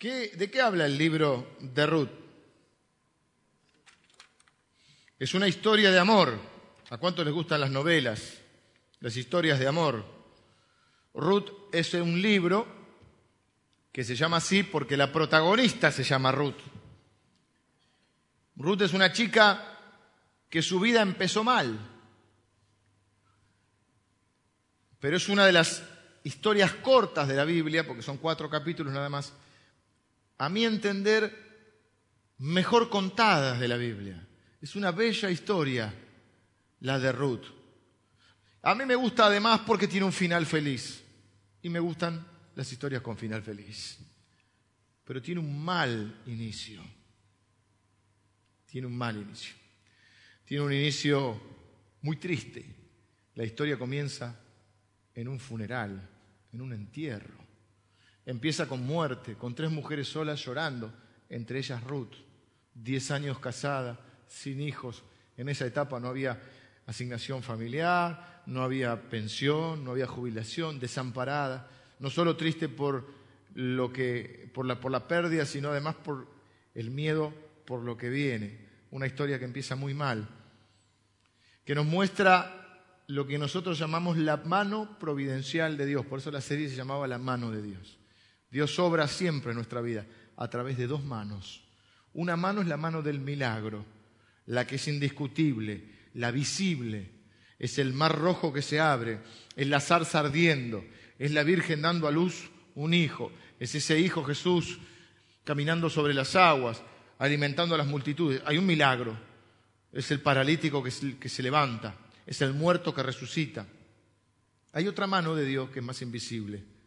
¿De qué habla el libro de Ruth? Es una historia de amor. ¿A cuántos les gustan las novelas, las historias de amor? Ruth es un libro que se llama así porque la protagonista se llama Ruth. Ruth es una chica que su vida empezó mal, pero es una de las historias cortas de la Biblia, porque son cuatro capítulos nada más, a mi entender, mejor contadas de la Biblia. Es una bella historia, la de Ruth. A mí me gusta además porque tiene un final feliz. Y me gustan las historias con final feliz. Pero tiene un mal inicio. Tiene un mal inicio. Tiene un inicio muy triste. La historia comienza en un funeral, en un entierro. Empieza con muerte, con tres mujeres solas llorando, entre ellas Ruth, diez años casada, sin hijos. En esa etapa no había asignación familiar, no había pensión, no había jubilación, desamparada, no solo triste por, lo que, por, la, por la pérdida, sino además por el miedo por lo que viene. Una historia que empieza muy mal, que nos muestra lo que nosotros llamamos la mano providencial de Dios. Por eso la serie se llamaba La mano de Dios. Dios obra siempre en nuestra vida a través de dos manos. Una mano es la mano del milagro, la que es indiscutible, la visible. Es el mar rojo que se abre, es la zarza ardiendo, es la Virgen dando a luz un hijo, es ese hijo Jesús caminando sobre las aguas, alimentando a las multitudes. Hay un milagro, es el paralítico que se, que se levanta, es el muerto que resucita. Hay otra mano de Dios que es más invisible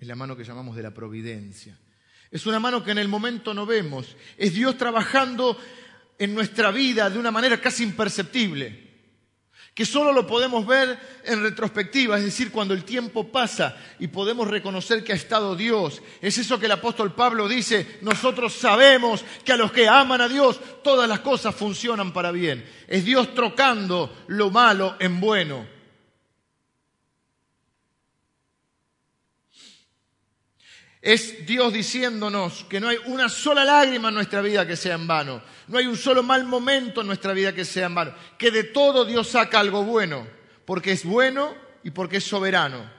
es la mano que llamamos de la providencia. Es una mano que en el momento no vemos. Es Dios trabajando en nuestra vida de una manera casi imperceptible, que solo lo podemos ver en retrospectiva, es decir, cuando el tiempo pasa y podemos reconocer que ha estado Dios. Es eso que el apóstol Pablo dice, nosotros sabemos que a los que aman a Dios todas las cosas funcionan para bien. Es Dios trocando lo malo en bueno. Es Dios diciéndonos que no hay una sola lágrima en nuestra vida que sea en vano, no hay un solo mal momento en nuestra vida que sea en vano, que de todo Dios saca algo bueno, porque es bueno y porque es soberano.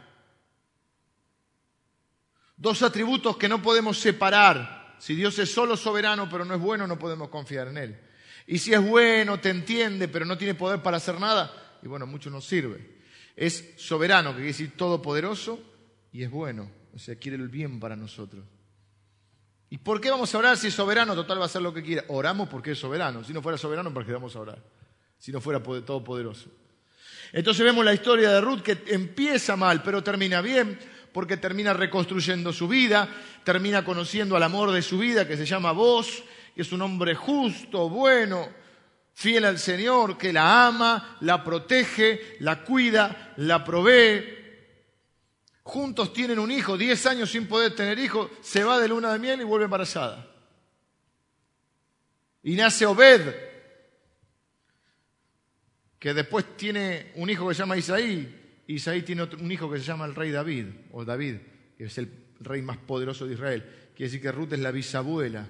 Dos atributos que no podemos separar. Si Dios es solo soberano pero no es bueno, no podemos confiar en Él. Y si es bueno, te entiende, pero no tiene poder para hacer nada, y bueno, mucho nos sirve. Es soberano, que quiere decir todopoderoso, y es bueno. O sea, quiere el bien para nosotros. ¿Y por qué vamos a orar si es soberano? Total va a hacer lo que quiera. Oramos porque es soberano. Si no fuera soberano, ¿por qué vamos a orar? Si no fuera todopoderoso. Entonces vemos la historia de Ruth que empieza mal, pero termina bien, porque termina reconstruyendo su vida, termina conociendo al amor de su vida, que se llama Vos, que es un hombre justo, bueno, fiel al Señor, que la ama, la protege, la cuida, la provee, juntos tienen un hijo, 10 años sin poder tener hijo, se va de luna de miel y vuelve embarazada. Y nace Obed, que después tiene un hijo que se llama Isaí, Isaí tiene un hijo que se llama el rey David, o David, que es el rey más poderoso de Israel. Quiere decir que Ruth es la bisabuela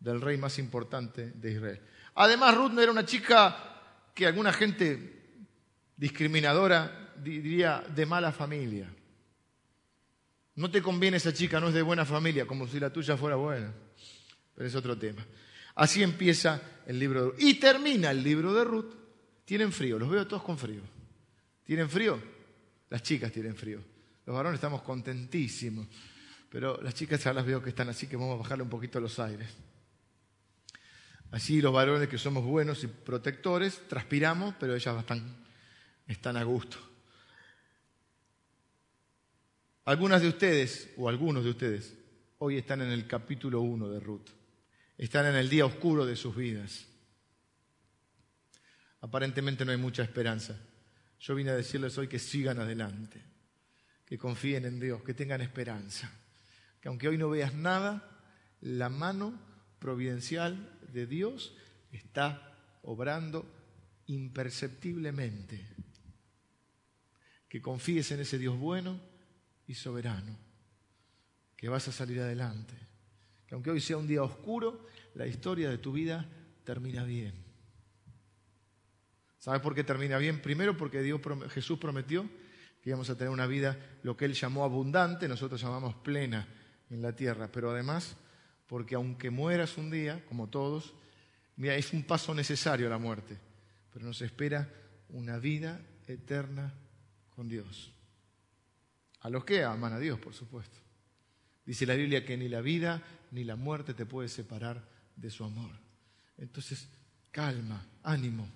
del rey más importante de Israel. Además, Ruth no era una chica que alguna gente discriminadora diría de mala familia. No te conviene esa chica, no es de buena familia, como si la tuya fuera buena. Pero es otro tema. Así empieza el libro de Ruth. Y termina el libro de Ruth. Tienen frío, los veo todos con frío. ¿Tienen frío? Las chicas tienen frío. Los varones estamos contentísimos. Pero las chicas ya las veo que están así que vamos a bajarle un poquito los aires. Así los varones que somos buenos y protectores, transpiramos, pero ellas están, están a gusto. Algunas de ustedes, o algunos de ustedes, hoy están en el capítulo 1 de Ruth. Están en el día oscuro de sus vidas. Aparentemente no hay mucha esperanza. Yo vine a decirles hoy que sigan adelante, que confíen en Dios, que tengan esperanza. Que aunque hoy no veas nada, la mano providencial de Dios está obrando imperceptiblemente. Que confíes en ese Dios bueno y soberano, que vas a salir adelante, que aunque hoy sea un día oscuro, la historia de tu vida termina bien. ¿Sabes por qué termina bien? Primero porque Dios, Jesús prometió que íbamos a tener una vida, lo que Él llamó abundante, nosotros llamamos plena en la tierra, pero además porque aunque mueras un día, como todos, mira, es un paso necesario la muerte, pero nos espera una vida eterna con Dios. A los que aman a Dios, por supuesto. Dice la Biblia que ni la vida ni la muerte te puede separar de su amor. Entonces, calma, ánimo,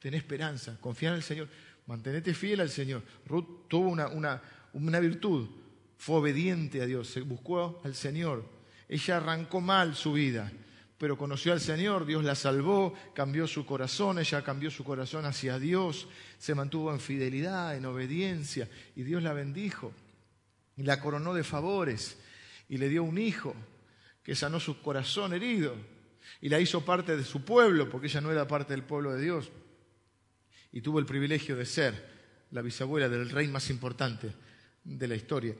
ten esperanza, confía en el Señor, mantenete fiel al Señor. Ruth tuvo una, una, una virtud, fue obediente a Dios, se buscó al Señor. Ella arrancó mal su vida, pero conoció al Señor, Dios la salvó, cambió su corazón, ella cambió su corazón hacia Dios, se mantuvo en fidelidad, en obediencia, y Dios la bendijo, y la coronó de favores, y le dio un hijo que sanó su corazón herido, y la hizo parte de su pueblo, porque ella no era parte del pueblo de Dios, y tuvo el privilegio de ser la bisabuela del rey más importante de la historia.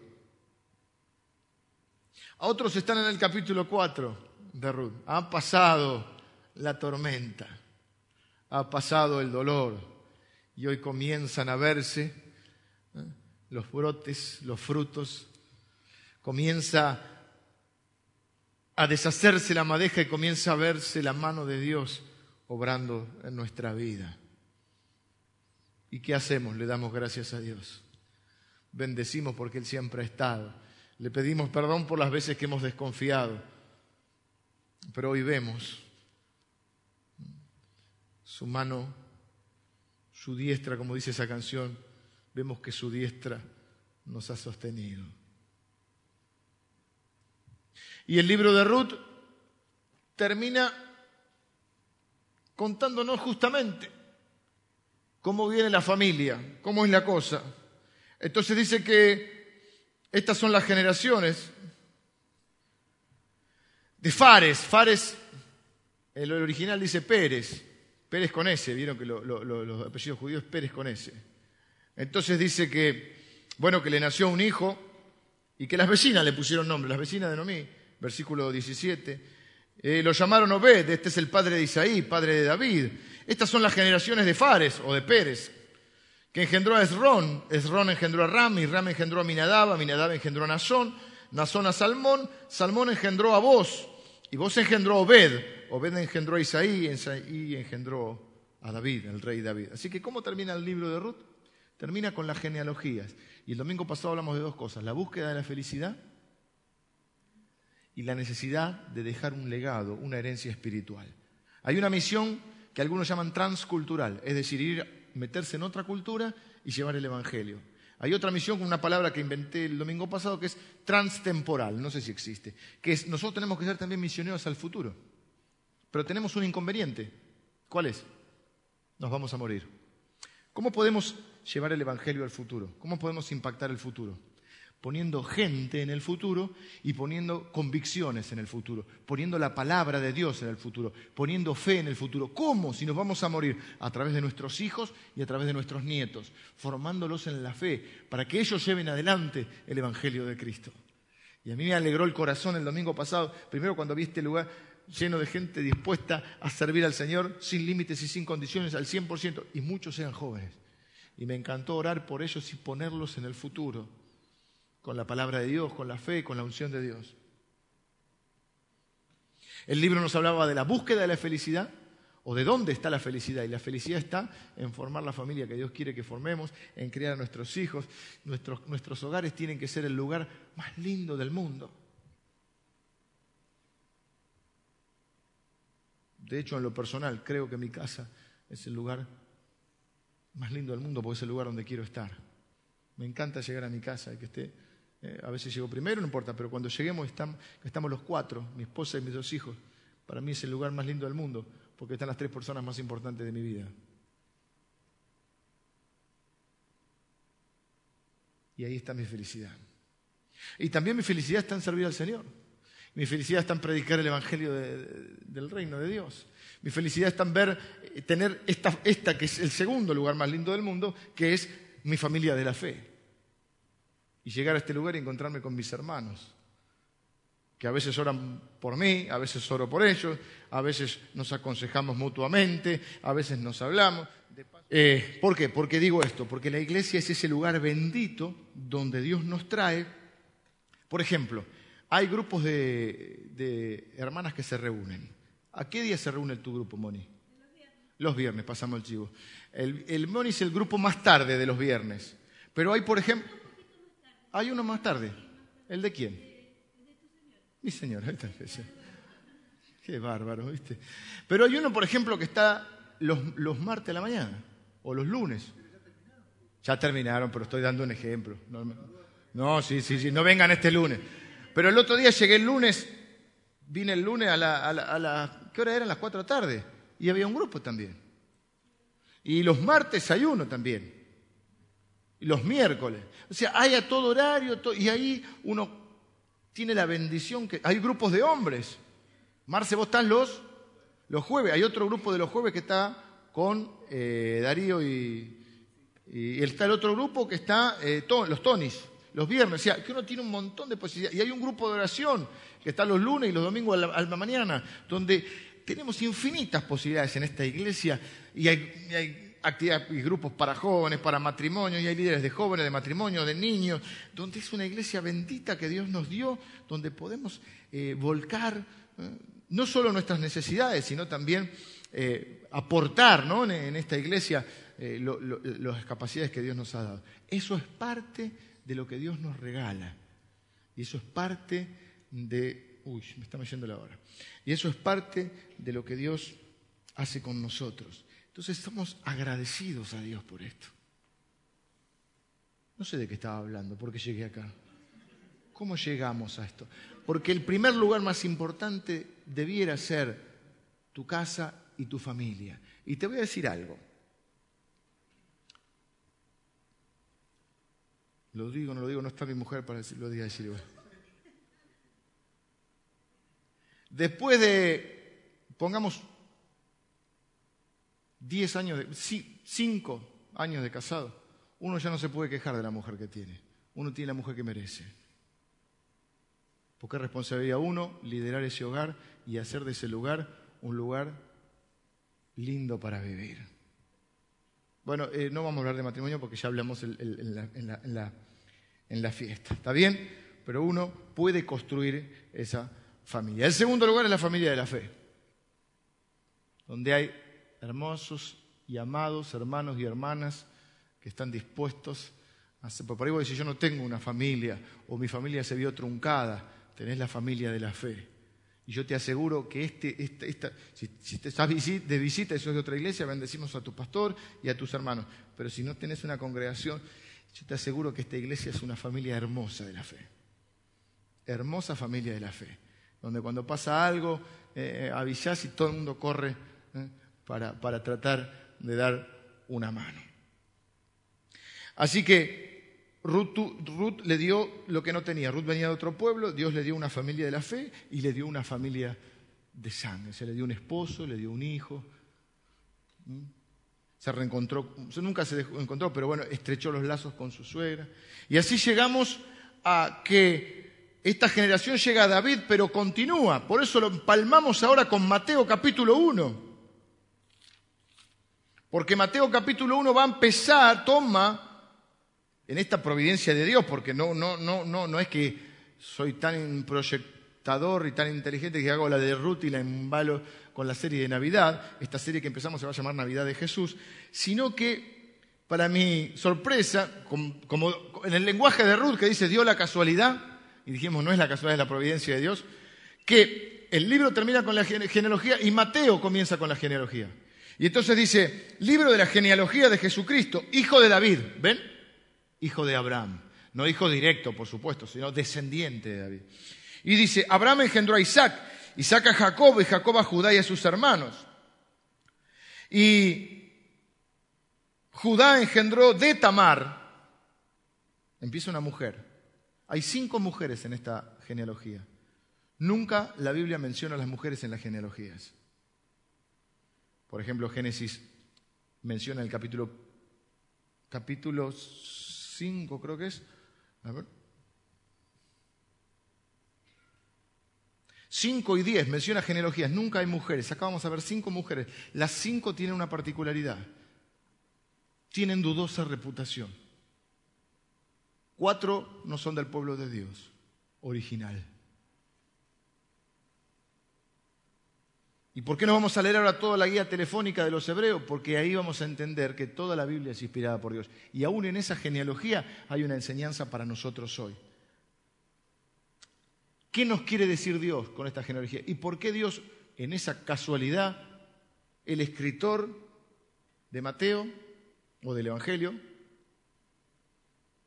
A otros están en el capítulo 4 de Ruth. Ha pasado la tormenta, ha pasado el dolor y hoy comienzan a verse ¿eh? los brotes, los frutos, comienza a deshacerse la madeja y comienza a verse la mano de Dios obrando en nuestra vida. ¿Y qué hacemos? Le damos gracias a Dios. Bendecimos porque Él siempre ha estado. Le pedimos perdón por las veces que hemos desconfiado pero hoy vemos su mano, su diestra, como dice esa canción, vemos que su diestra nos ha sostenido. Y el libro de Ruth termina contándonos justamente cómo viene la familia, cómo es la cosa. Entonces dice que estas son las generaciones de Fares. Fares, el original dice Pérez. Pérez con S, vieron que los apellidos judíos Pérez con S. Entonces dice que, bueno, que le nació un hijo y que las vecinas le pusieron nombre, las vecinas de Nomí, versículo 17. Eh, lo llamaron Obed, este es el padre de Isaí, padre de David. Estas son las generaciones de Fares o de Pérez, que engendró a Esrón. Esrón engendró a Ram, y Ram engendró a Minadab, Minadab engendró a Nazón, Nazón a Salmón, Salmón engendró a vos, y vos engendró Obed, Obed engendró a Isaí, y engendró a David, el rey David. Así que, ¿cómo termina el libro de Ruth? Termina con las genealogías. Y el domingo pasado hablamos de dos cosas, la búsqueda de la felicidad y la necesidad de dejar un legado, una herencia espiritual. Hay una misión que algunos llaman transcultural, es decir, ir, meterse en otra cultura y llevar el Evangelio. Hay otra misión con una palabra que inventé el domingo pasado que es transtemporal, no sé si existe, que es nosotros tenemos que ser también misioneros al futuro. Pero tenemos un inconveniente. ¿Cuál es? Nos vamos a morir. ¿Cómo podemos llevar el Evangelio al futuro? ¿Cómo podemos impactar el futuro? Poniendo gente en el futuro y poniendo convicciones en el futuro, poniendo la palabra de Dios en el futuro, poniendo fe en el futuro. ¿Cómo? Si nos vamos a morir a través de nuestros hijos y a través de nuestros nietos, formándolos en la fe, para que ellos lleven adelante el Evangelio de Cristo. Y a mí me alegró el corazón el domingo pasado, primero cuando vi este lugar lleno de gente dispuesta a servir al Señor sin límites y sin condiciones al 100%, y muchos eran jóvenes. Y me encantó orar por ellos y ponerlos en el futuro con la palabra de Dios, con la fe, con la unción de Dios. El libro nos hablaba de la búsqueda de la felicidad o de dónde está la felicidad. Y la felicidad está en formar la familia que Dios quiere que formemos, en criar a nuestros hijos. Nuestros, nuestros hogares tienen que ser el lugar más lindo del mundo. De hecho, en lo personal, creo que mi casa es el lugar más lindo del mundo porque es el lugar donde quiero estar. Me encanta llegar a mi casa y que esté eh, a veces llego primero, no importa, pero cuando lleguemos estamos, los cuatro, mi esposa y mis dos hijos. Para mí es el lugar más lindo del mundo, porque están las tres personas más importantes de mi vida. Y ahí está mi felicidad. Y también mi felicidad está en servir al Señor. Mi felicidad está en predicar el Evangelio del reino de Dios. Mi felicidad está en ver, eh, tener esta, esta que es el segundo lugar más lindo del mundo, que es mi familia de la fe y llegar a este lugar y encontrarme con mis hermanos, que a veces oran por mí, a veces oro por ellos, a veces nos aconsejamos mutuamente, a veces nos hablamos. Eh, ¿Por qué? Porque digo esto, porque la iglesia es ese lugar bendito donde Dios nos trae. Por ejemplo, hay grupos de, hermanas que se reúnen. ¿A qué día se reúne tu grupo, Moni? Los viernes. Los viernes, pasamos el chivo. El, el Moni es el grupo más tarde de los viernes. Pero hay, por ejemplo... Hay uno más tarde. ¿El de quién? Mi señor. Qué bárbaro, ¿viste? Pero hay uno, por ejemplo, que está los, los martes de la mañana o los lunes. Ya terminaron, pero estoy dando un ejemplo. No, sí, sí, sí, no vengan este lunes. Pero el otro día llegué el lunes, vine el lunes a la, a la, ¿qué hora eran? Las cuatro de la tarde. Y había un grupo también. Y los martes hay uno también. Los miércoles. O sea, hay a todo horario, y ahí uno tiene la bendición que... Hay grupos de hombres. Marce, vos estás los, los jueves. Hay otro grupo de los jueves que está con eh, Darío y, y, está el otro grupo que está eh, los Tonis, los viernes. O sea, que uno tiene un montón de posibilidades. Y hay un grupo de oración que está los lunes y los domingos a la, mañana, donde tenemos infinitas posibilidades en esta iglesia y hay actividades y grupos para jóvenes, para matrimonios, y hay líderes de jóvenes, de matrimonio, de niños, donde es una iglesia bendita que Dios nos dio, donde podemos eh, volcar no solo nuestras necesidades, sino también eh, aportar en, esta iglesia eh, las capacidades que Dios nos ha dado. Eso es parte de lo que Dios nos regala. Y eso es parte de... Uy, me está yendo la hora. Y eso es parte de lo que Dios hace con nosotros. Entonces estamos agradecidos a Dios por esto. No sé de qué estaba hablando, porque llegué acá. ¿Cómo llegamos a esto? Porque el primer lugar más importante debiera ser tu casa y tu familia. Y te voy a decir algo. Lo digo, no lo digo, no está mi mujer para decirlo, lo diga decir igual. Después de, pongamos, 10 años, de, 5 años de casado, uno ya no se puede quejar de la mujer que tiene. Uno tiene la mujer que merece. Porque es responsabilidad uno liderar ese hogar y hacer de ese lugar un lugar lindo para vivir. Bueno, eh, no vamos a hablar de matrimonio porque ya hablamos en, la, fiesta, ¿está bien? Pero uno puede construir esa familia. El segundo lugar es la familia de la fe, donde hay hermosos y amados hermanos y hermanas que están dispuestos a hacer. Por ahí vos decís, yo no tengo una familia o mi familia se vio truncada, tenés la familia de la fe. Y yo te aseguro que este, esta, si, si, estás de visita y sos de otra iglesia, bendecimos a tu pastor y a tus hermanos. Pero si no tenés una congregación, yo te aseguro que esta iglesia es una familia hermosa de la fe. Hermosa familia de la fe. Donde cuando pasa algo, eh, eh avisás y todo el mundo corre para, tratar de dar una mano. Así que Ruth, le dio lo que no tenía. Ruth venía de otro pueblo, Dios le dio una familia de la fe y le dio una familia de sangre. Se le dio un esposo, le dio un hijo. ¿Mm? Se reencontró, nunca se encontró, pero bueno, estrechó los lazos con su suegra. Y así llegamos a que esta generación llega a David, pero continúa. Por eso lo empalmamos ahora con Mateo capítulo 1. Porque Mateo capítulo 1 va a empezar, toma en esta providencia de Dios, porque no, no, no, no, no es que soy tan proyectador y tan inteligente que hago la de Ruth y la embalo con la serie de Navidad, esta serie que empezamos se va a llamar Navidad de Jesús, sino que, para mi sorpresa, como, en el lenguaje de Ruth que dice dio la casualidad, y dijimos no es la casualidad, es la providencia de Dios, que el libro termina con la genealogía y Mateo comienza con la genealogía. Y entonces dice, libro de la genealogía de Jesucristo, hijo de David, ¿ven? hijo de Abraham. No hijo directo, por supuesto, sino descendiente de David. Y dice, Abraham engendró a Isaac, Isaac a Jacob y Jacob a Judá y a sus hermanos. Y Judá engendró de Tamar, empieza una mujer. Hay cinco mujeres en esta genealogía. Nunca la Biblia menciona a las mujeres en las genealogías. Por ejemplo, Génesis menciona el capítulo, capítulo 5 creo que es. A ver. 5 y 10 menciona genealogías, nunca hay mujeres. Acá vamos a ver cinco mujeres. Las cinco tienen una particularidad. Tienen dudosa reputación. Cuatro no son del pueblo de Dios, original. ¿Y por qué no vamos a leer ahora toda la guía telefónica de los hebreos? Porque ahí vamos a entender que toda la Biblia es inspirada por Dios. Y aún en esa genealogía hay una enseñanza para nosotros hoy. ¿Qué nos quiere decir Dios con esta genealogía? ¿Y por qué Dios, en esa casualidad, el escritor de Mateo o del Evangelio,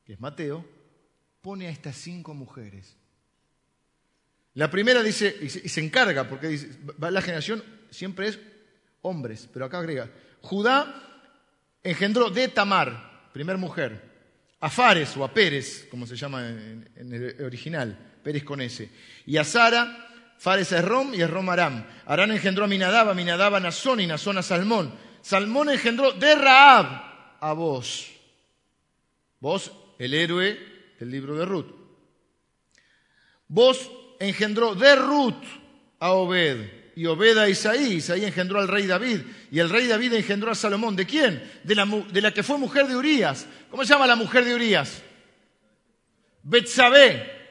que es Mateo, pone a estas cinco mujeres? La primera dice, y se, encarga, porque dice, la generación siempre es hombres, pero acá agrega, Judá engendró de Tamar, primer mujer, a Fares o a Pérez, como se llama en el original, Pérez con S. Y a Sara, Fares a Rom y a Rom Aram. Arán engendró a Minadab, a Minadab a Nazón y Nazón a Salmón. Salmón engendró de Raab a vos. Vos, el héroe del libro de Ruth. Vos engendró de Ruth a Obed y Obed a Isaí. Isaí engendró al rey David y el rey David engendró a Salomón. ¿De quién? De la, de la que fue mujer de Urías. ¿Cómo se llama la mujer de Urías? Betsabé.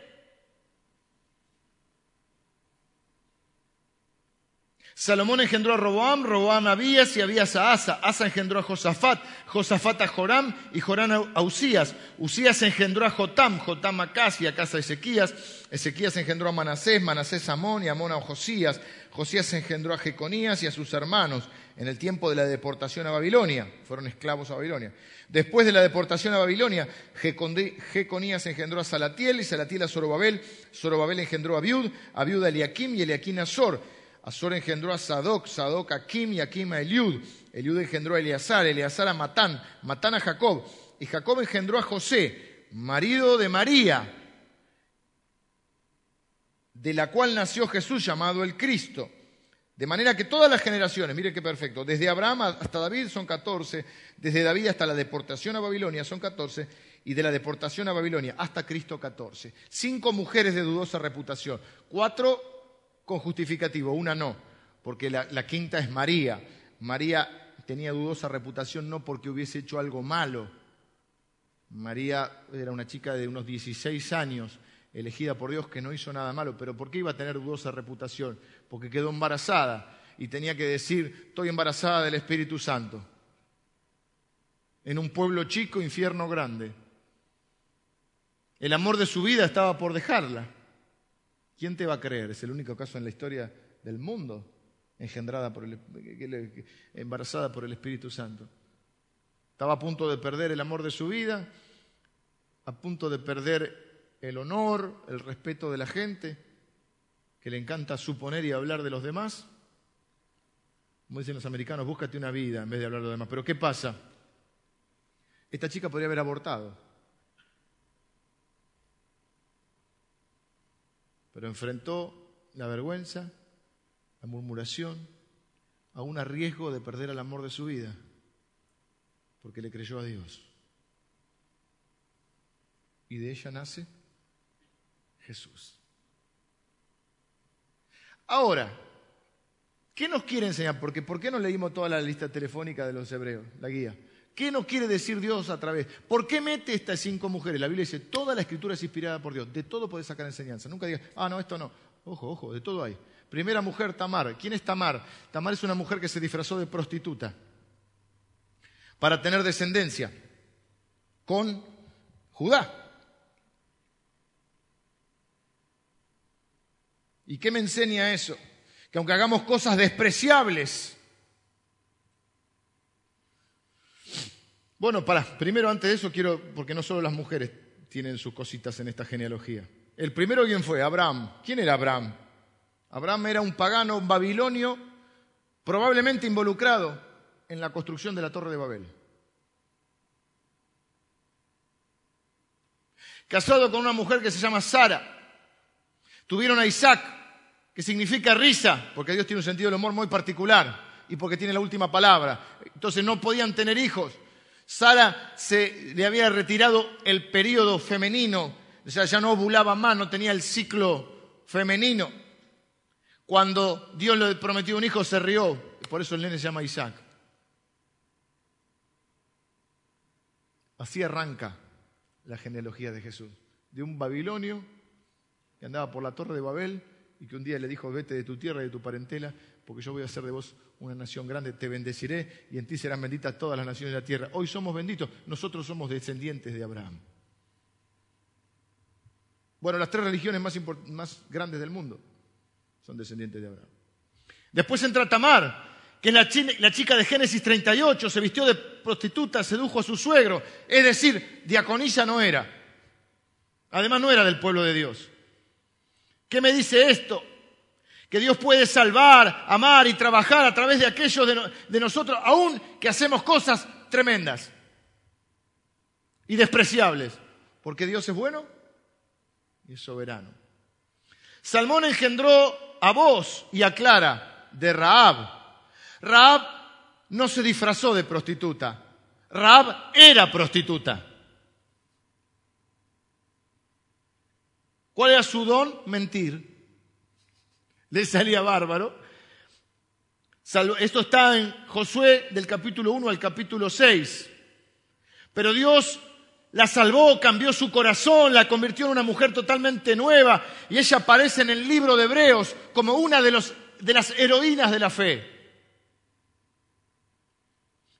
Salomón engendró a Roboam, Roboam a Abías y Abías a Asa. Asa engendró a Josafat, Josafat a Joram y Joram a Usías. Usías engendró a Jotam, Jotam a Acas y Acas a Ezequías. Ezequías engendró a Manasés, Manasés a Amón y Amón a Josías. Josías engendró a Jeconías y a sus hermanos en el tiempo de la deportación a Babilonia. Fueron esclavos a Babilonia. Después de la deportación a Babilonia, Jeconías engendró a Salatiel y Salatiel a Zorobabel. Zorobabel engendró a Abiud, Abiud a Eliakim y Eliakim a Zor. Azor engendró a Sadoc, Sadoc a Kim y a Kim a Eliud. Eliud engendró a Eleazar, Eleazar a Matán, Matán a Jacob. Y Jacob engendró a José, marido de María, de la cual nació Jesús llamado el Cristo. De manera que todas las generaciones, mire qué perfecto, desde Abraham hasta David son 14, desde David hasta la deportación a Babilonia son 14, y de la deportación a Babilonia hasta Cristo 14. Cinco mujeres de dudosa reputación, cuatro con justificativo, una no, porque la, quinta es María. María tenía dudosa reputación no porque hubiese hecho algo malo. María era una chica de unos 16 años, elegida por Dios, que no hizo nada malo. Pero ¿por qué iba a tener dudosa reputación? Porque quedó embarazada y tenía que decir, estoy embarazada del Espíritu Santo. En un pueblo chico, infierno grande. El amor de su vida estaba por dejarla. ¿Quién te va a creer? Es el único caso en la historia del mundo engendrada por el, embarazada por el Espíritu Santo. Estaba a punto de perder el amor de su vida, a punto de perder el honor, el respeto de la gente, que le encanta suponer y hablar de los demás. Como dicen los americanos, búscate una vida en vez de hablar de los demás. Pero ¿qué pasa? Esta chica podría haber abortado. Pero enfrentó la vergüenza, la murmuración, a un riesgo de perder el amor de su vida, porque le creyó a Dios. Y de ella nace Jesús. Ahora, ¿qué nos quiere enseñar? Porque ¿por qué no leímos toda la lista telefónica de los hebreos, la guía? ¿Qué nos quiere decir Dios a través? ¿Por qué mete estas cinco mujeres? La Biblia dice, toda la escritura es inspirada por Dios. De todo puedes sacar enseñanza. Nunca digas, ah, no, esto no. Ojo, ojo, de todo hay. Primera mujer, Tamar. ¿Quién es Tamar? Tamar es una mujer que se disfrazó de prostituta para tener descendencia con Judá. ¿Y qué me enseña eso? Que aunque hagamos cosas despreciables, Bueno, para, primero antes de eso quiero, porque no solo las mujeres tienen sus cositas en esta genealogía. El primero, ¿quién fue? Abraham. ¿Quién era Abraham? Abraham era un pagano babilonio, probablemente involucrado en la construcción de la Torre de Babel. Casado con una mujer que se llama Sara. Tuvieron a Isaac, que significa risa, porque Dios tiene un sentido del humor muy particular y porque tiene la última palabra. Entonces no podían tener hijos. Sara se le había retirado el periodo femenino, o sea, ya no ovulaba más, no tenía el ciclo femenino. cuando Dios le prometió un hijo, se rió. Por eso el nene se llama Isaac. Así arranca la genealogía de Jesús. De un babilonio que andaba por la torre de Babel y que un día le dijo, vete de tu tierra y de tu parentela, porque yo voy a hacer de vos una nación grande, te bendeciré y en ti serán benditas todas las naciones de la tierra. Hoy somos benditos, nosotros somos descendientes de Abraham. Bueno, las tres religiones más, grandes del mundo son descendientes de Abraham. Después entra Tamar, que la chica de Génesis 38, se vistió de prostituta, sedujo a su suegro, es decir, diaconisa no era. Además no era del pueblo de Dios. ¿Qué me dice esto? Que Dios puede salvar, amar y trabajar a través de aquellos de, nosotros, aún que hacemos cosas tremendas y despreciables. Porque Dios es bueno y soberano. Salmón engendró a vos y a Clara de Raab Raab no se disfrazó de prostituta. Raab era prostituta. ¿Cuál era su don? Mentir. Le salía bárbaro. Esto está en Josué del capítulo 1 al capítulo 6. Pero Dios la salvó, cambió su corazón, la convirtió en una mujer totalmente nueva y ella aparece en el libro de Hebreos como una de, de las heroínas de la fe.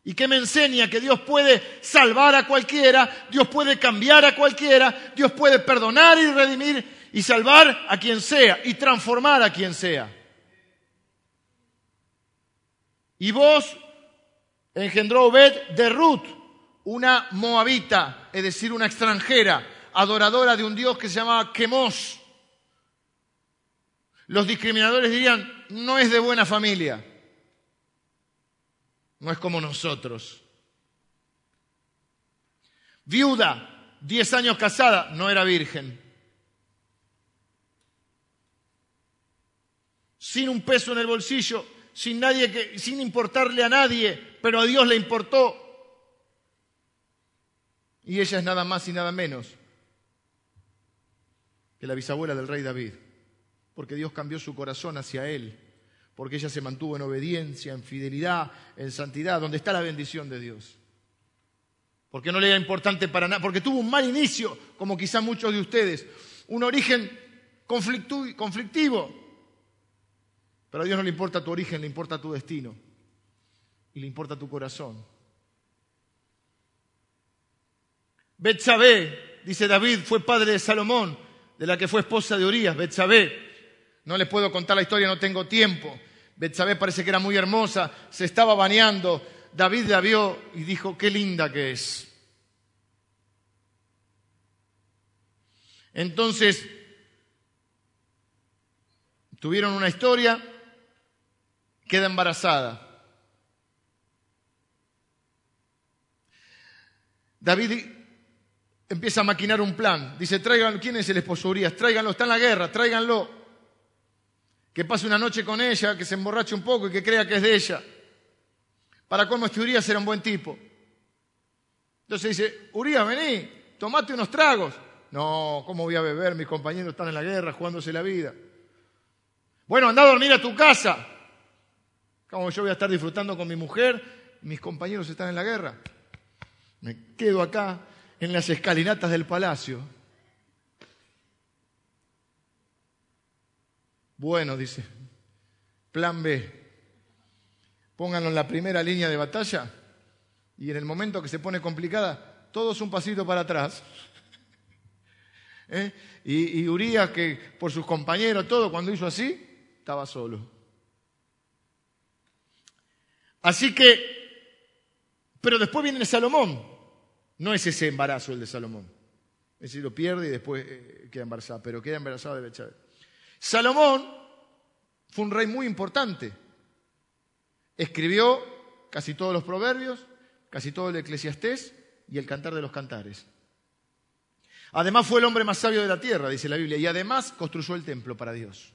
¿Y qué me enseña? Que Dios puede salvar a cualquiera, Dios puede cambiar a cualquiera, Dios puede perdonar y redimir y salvar a quien sea y transformar a quien sea. Y vos engendró Obed de Ruth, una moabita, es decir, una extranjera, adoradora de un dios que se llamaba Quemos. Los discriminadores dirían, no es de buena familia no es como nosotros. Viuda, diez años casada, no era virgen. Sin un peso en el bolsillo, sin nadie que, sin importarle a nadie, pero a Dios le importó. Y ella es nada más y nada menos que la bisabuela del rey David, porque Dios cambió su corazón hacia él porque ella se mantuvo en obediencia, en fidelidad, en santidad, donde está la bendición de Dios. Porque no le era importante para nada, porque tuvo un mal inicio, como quizá muchos de ustedes, un origen conflictivo. Pero a Dios no le importa tu origen, le importa tu destino y le importa tu corazón. Betsabé, dice David, fue padre de Salomón, de la que fue esposa de Urias, Betsabé. No les puedo contar la historia, no tengo tiempo. Betsabé parece que era muy hermosa, se estaba bañando. David la vio y dijo, qué linda que es. Entonces, tuvieron una historia, queda embarazada. David empieza a maquinar un plan. Dice, traigan, ¿quién es el esposo Urias? Tráiganlo, está en la guerra, tráiganlo que pase una noche con ella, que se emborrache un poco y que crea que es de ella. Para cómo este Urias era un buen tipo. Entonces dice, Urias, vení, tomate unos tragos. No, ¿cómo voy a beber? Mis compañeros están en la guerra jugándose la vida. Bueno, anda a dormir a tu casa. ¿Cómo yo voy a estar disfrutando con mi mujer? Mis compañeros están en la guerra. Me quedo acá en las escalinatas del palacio Bueno, dice, plan B, pónganlo en la primera línea de batalla y en el momento que se pone complicada, todos un pasito para atrás. ¿Eh? Y, y Urias, que por sus compañeros, todo, cuando hizo así, estaba solo. Así que, pero después viene Salomón. No es ese embarazo el de Salomón. Es decir, lo pierde y después eh, queda embarazada, pero queda embarazada de Bechabé. Salomón fue un rey muy importante. Escribió casi todos los proverbios, casi todo el eclesiastés y el cantar de los cantares. Además fue el hombre más sabio de la tierra, dice la Biblia, y además construyó el templo para Dios.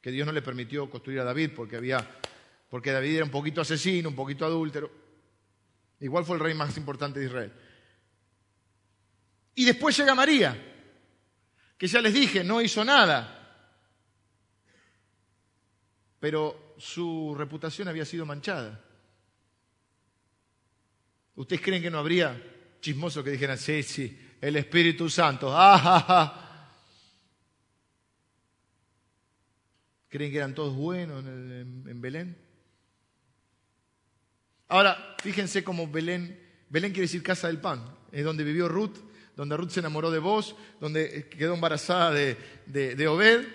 Que Dios no le permitió construir a David porque había porque David era un poquito asesino, un poquito adúltero. Igual fue el rey más importante de Israel. Y después llega María, que ya les dije, no hizo nada, pero su reputación había sido manchada. ¿Ustedes creen que no habría chismosos que dijeran, sí, sí, el Espíritu Santo, ah, ¿Creen que eran todos buenos en, en Belén? Ahora, fíjense cómo Belén, Belén quiere decir casa del pan, es donde vivió Ruth, donde Ruth se enamoró de vos, donde quedó embarazada de, de, Obed.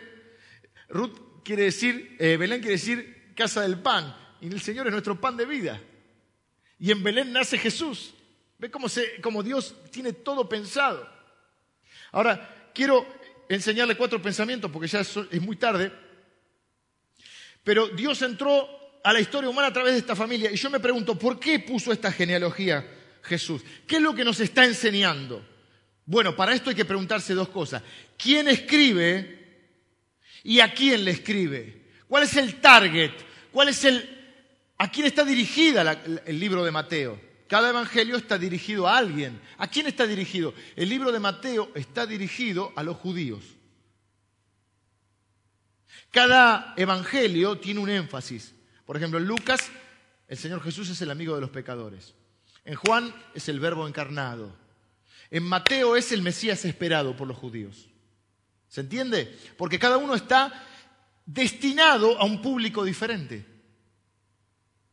Ruth quiere decir, eh, Belén quiere decir casa del pan, y el Señor es nuestro pan de vida. Y en Belén nace Jesús. ¿Ve cómo, se, cómo Dios tiene todo pensado? Ahora, quiero enseñarle cuatro pensamientos porque ya es muy tarde. Pero Dios entró a la historia humana a través de esta familia. Y yo me pregunto, ¿por qué puso esta genealogía Jesús? ¿Qué es lo que nos está enseñando? Bueno, para esto hay que preguntarse dos cosas. ¿Quién escribe y a quién le escribe? ¿Cuál es el target? ¿Cuál es el a quién está dirigida el libro de Mateo? Cada evangelio está dirigido a alguien. ¿A quién está dirigido? El libro de Mateo está dirigido a los judíos. Cada evangelio tiene un énfasis. Por ejemplo, en Lucas, el Señor Jesús es el amigo de los pecadores. En Juan es el verbo encarnado. En Mateo es el Mesías esperado por los judíos. ¿Se entiende? Porque cada uno está destinado a un público diferente.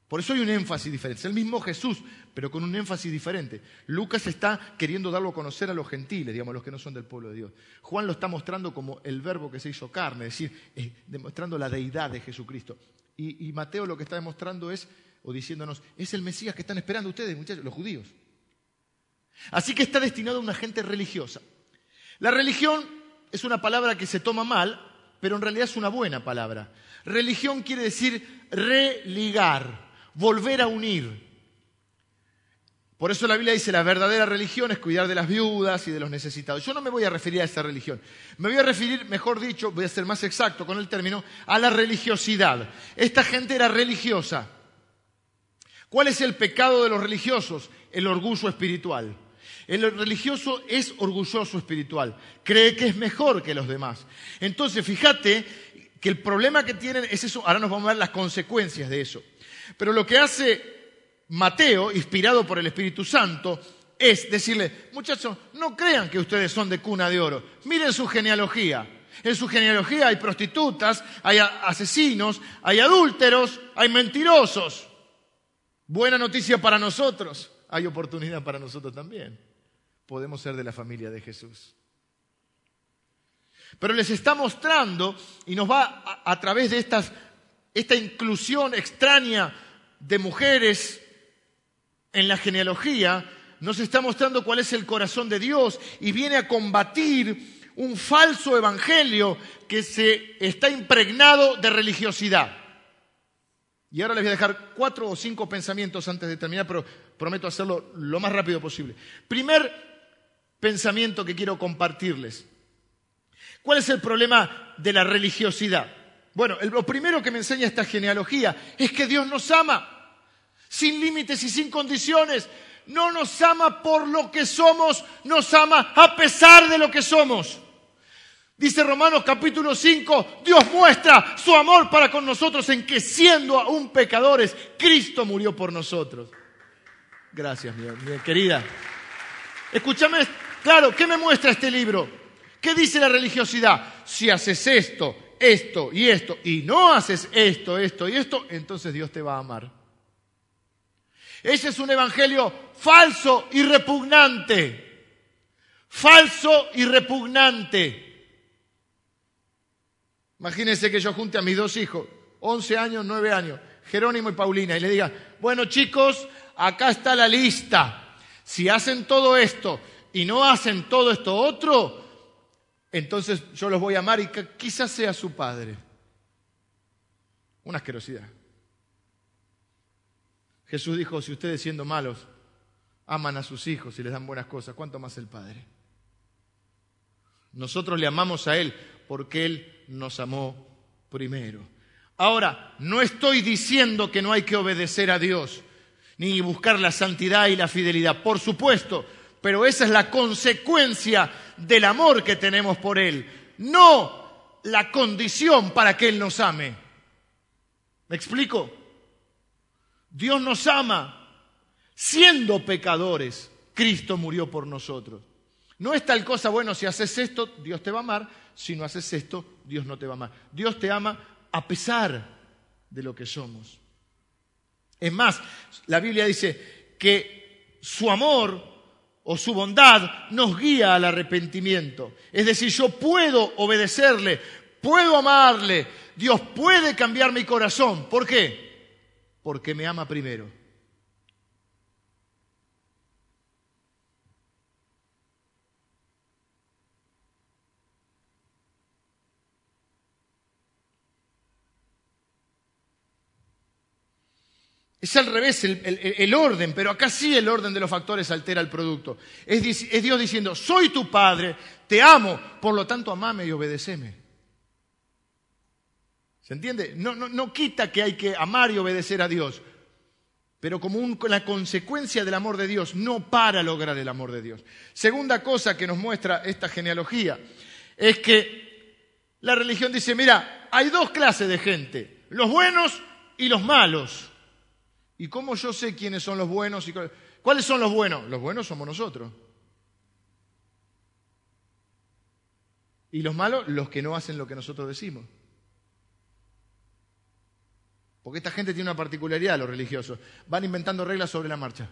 Por eso hay un énfasis diferente. Es el mismo Jesús, pero con un énfasis diferente. Lucas está queriendo darlo a conocer a los gentiles, digamos, los que no son del pueblo de Dios. Juan lo está mostrando como el verbo que se hizo carne, es decir, eh, demostrando la deidad de Jesucristo. Y, Mateo lo que está demostrando es, o diciéndonos, es el Mesías que están esperando ustedes, muchachos, los judíos. Así que está destinado a una gente religiosa. La religión es una palabra que se toma mal, pero en realidad es una buena palabra. Religión quiere decir religar volver a unir. Por eso la Biblia dice la verdadera religión es cuidar de las viudas y de los necesitados. Yo no me voy a referir a esa religión. Me voy a referir, mejor dicho, voy a ser más exacto con el término, a la religiosidad. Esta gente era religiosa. ¿Cuál es el pecado de los religiosos? El orgullo espiritual. El religioso es orgulloso espiritual. Cree que es mejor que los demás. Entonces, fíjate que el problema que tienen es eso. Ahora nos vamos a ver las consecuencias de eso. Pero lo que hace Mateo, inspirado por el Espíritu Santo, es decirle, muchachos, no crean que ustedes son de cuna de oro, miren su genealogía. En su genealogía hay prostitutas, hay asesinos, hay adúlteros, hay mentirosos. Buena noticia para nosotros, hay oportunidad para nosotros también. Podemos ser de la familia de Jesús. Pero les está mostrando y nos va a, través de esta inclusión extraña de mujeres en la genealogía nos está mostrando cuál es el corazón de Dios y viene a combatir un falso evangelio que se está impregnado de religiosidad. Y ahora les voy a dejar cuatro o cinco pensamientos antes de terminar, pero prometo hacerlo lo más rápido posible. Primer pensamiento que quiero compartirles. ¿Cuál es el problema de la religiosidad? Bueno, lo primero que me enseña esta genealogía es que Dios nos ama, sin límites y sin condiciones. No nos ama por lo que somos, nos ama a pesar de lo que somos. Dice Romanos capítulo 5, Dios muestra su amor para con nosotros en que siendo aún pecadores, Cristo murió por nosotros. Gracias, mi, mi querida. Escúchame, claro, ¿qué me muestra este libro? ¿Qué dice la religiosidad? Si haces esto, esto y esto y no haces esto, esto y esto, entonces Dios te va a amar. Ese es un evangelio falso y repugnante. Falso y repugnante. Imagínense que yo junte a mis dos hijos, 11 años, 9 años, Jerónimo y Paulina, y le diga, bueno chicos, acá está la lista. Si hacen todo esto y no hacen todo esto otro, entonces yo los voy a amar y quizás sea su padre. Una asquerosidad. Jesús dijo, si ustedes siendo malos aman a sus hijos y les dan buenas cosas, ¿cuánto más el Padre? Nosotros le amamos a Él porque Él nos amó primero. Ahora, no estoy diciendo que no hay que obedecer a Dios, ni buscar la santidad y la fidelidad. Por supuesto, pero esa es la consecuencia del amor que tenemos por Él, no la condición para que Él nos ame. ¿Me explico? Dios nos ama. Siendo pecadores, Cristo murió por nosotros. No es tal cosa, bueno, si haces esto, Dios te va a amar, si no haces esto, Dios no te va a amar. Dios te ama a pesar de lo que somos. Es más, la Biblia dice que su amor o su bondad nos guía al arrepentimiento. Es decir, yo puedo obedecerle, puedo amarle, Dios puede cambiar mi corazón. ¿Por qué? Porque me ama primero. Es al revés el, orden, pero acá sí el orden de los factores altera el producto. Es, es, Dios diciendo, soy tu padre, te amo, por lo tanto amame y obedeceme. ¿Se entiende? No, no, no quita que hay que amar y obedecer a Dios, pero como la consecuencia del amor de Dios, no para lograr el amor de Dios. Segunda cosa que nos muestra esta genealogía es que la religión dice, mira, hay dos clases de gente, los buenos y los malos. ¿Y cómo yo sé quiénes son los buenos? Y cuáles son los buenos? Los buenos somos nosotros. Y los malos, los que no hacen lo que nosotros decimos. Porque esta gente tiene una particularidad, los religiosos. Van inventando reglas sobre la marcha.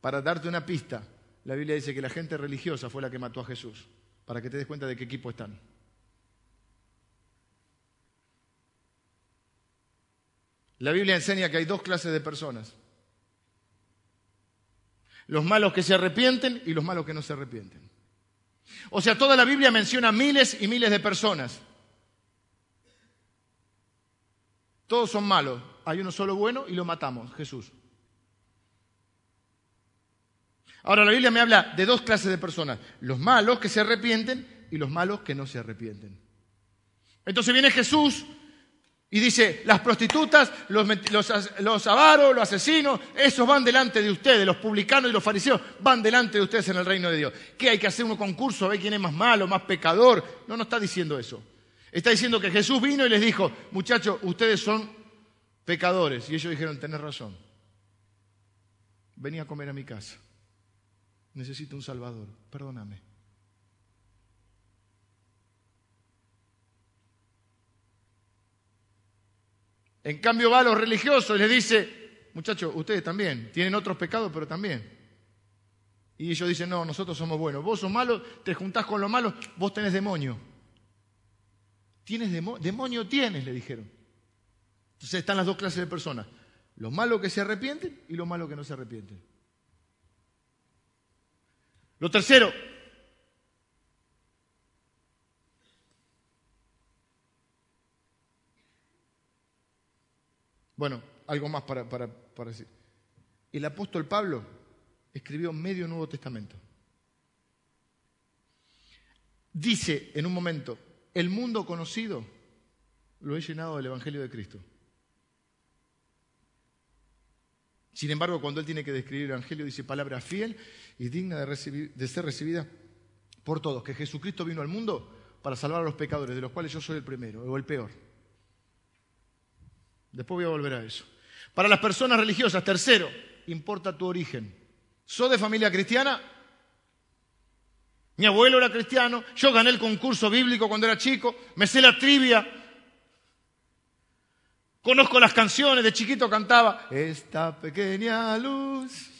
Para darte una pista, la Biblia dice que la gente religiosa fue la que mató a Jesús para que te des cuenta de qué equipo están. La Biblia enseña que hay dos clases de personas. Los malos que se arrepienten y los malos que no se arrepienten. O sea, toda la Biblia menciona miles y miles de personas. Todos son malos. Hay uno solo bueno y lo matamos, Jesús. Ahora la Biblia me habla de dos clases de personas, los malos que se arrepienten y los malos que no se arrepienten. Entonces viene Jesús y dice, las prostitutas, los, los, avaros, los asesinos, esos van delante de ustedes, los publicanos y los fariseos van delante de ustedes en el reino de Dios. ¿Qué hay que hacer un concurso a ver quién es más malo, más pecador? No, no está diciendo eso. Está diciendo que Jesús vino y les dijo, muchachos, ustedes son pecadores. Y ellos dijeron, tenés razón. Venía a comer a mi casa necesito un Salvador, perdóname. En cambio va a los religiosos y les dice, muchachos, ustedes también, tienen otros pecados, pero también. Y ellos dicen, no, nosotros somos buenos. Vos sos malo, te juntás con los malos, vos tenés demonio. ¿Tienes demonio? Demonio tienes, le dijeron. Entonces están las dos clases de personas. Los malos que se arrepienten y los malos que no se arrepienten. Lo tercero, bueno, algo más para, para, para decir. El apóstol Pablo escribió medio Nuevo Testamento. Dice en un momento, el mundo conocido lo he llenado del Evangelio de Cristo. Sin embargo, cuando él tiene que describir el Evangelio, dice palabra fiel y digna de, ser recibida por todos, que Jesucristo vino al mundo para salvar a los pecadores, de los cuales yo soy el primero o el peor. Después voy a volver a eso. Para las personas religiosas, tercero, importa tu origen. ¿Soy de familia cristiana? Mi abuelo era cristiano, yo gané el concurso bíblico cuando era chico, me sé la trivia, Conozco las canciones, de chiquito cantaba, esta pequeña luz.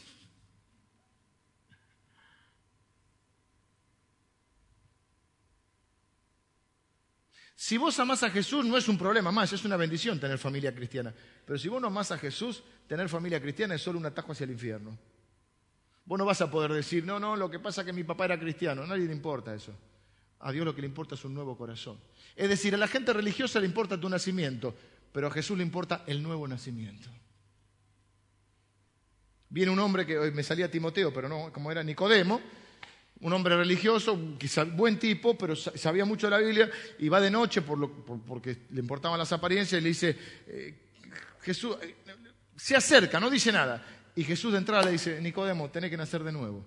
Si vos amás a Jesús no es un problema más, es una bendición tener familia cristiana. Pero si vos no amás a Jesús, tener familia cristiana es solo un atajo hacia el infierno. Vos no vas a poder decir, no, no, lo que pasa es que mi papá era cristiano. A nadie le importa eso. A Dios lo que le importa es un nuevo corazón. Es decir, a la gente religiosa le importa tu nacimiento, pero a Jesús le importa el nuevo nacimiento. Viene un hombre que hoy me salía Timoteo, pero no, como era Nicodemo, un hombre religioso, quizá buen tipo, pero sabía mucho de la Biblia, y va de noche porque le importaban las apariencias y le dice, eh, Jesús, eh, se acerca, no dice nada. Y Jesús de entrada le dice, Nicodemo, tenés que nacer de nuevo.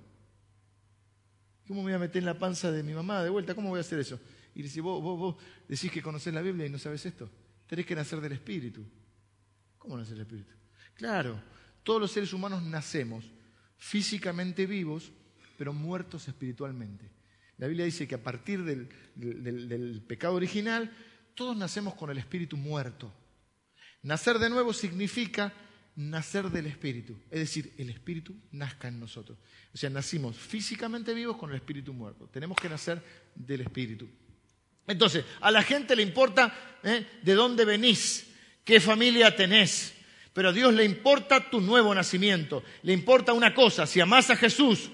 ¿Cómo me voy a meter en la panza de mi mamá de vuelta? ¿Cómo voy a hacer eso? Y dice, vos, vos, vos decís que conocés la Biblia y no sabes esto. Tenés que nacer del Espíritu. ¿Cómo nacer del Espíritu? Claro, todos los seres humanos nacemos físicamente vivos, pero muertos espiritualmente. La Biblia dice que a partir del, pecado original, todos nacemos con el espíritu muerto. Nacer de nuevo significa nacer del Espíritu, es decir, el Espíritu nazca en nosotros. O sea, nacimos físicamente vivos con el Espíritu muerto. Tenemos que nacer del Espíritu. Entonces, a la gente le importa ¿eh? de dónde venís, qué familia tenés, pero a Dios le importa tu nuevo nacimiento. Le importa una cosa, si amás a Jesús,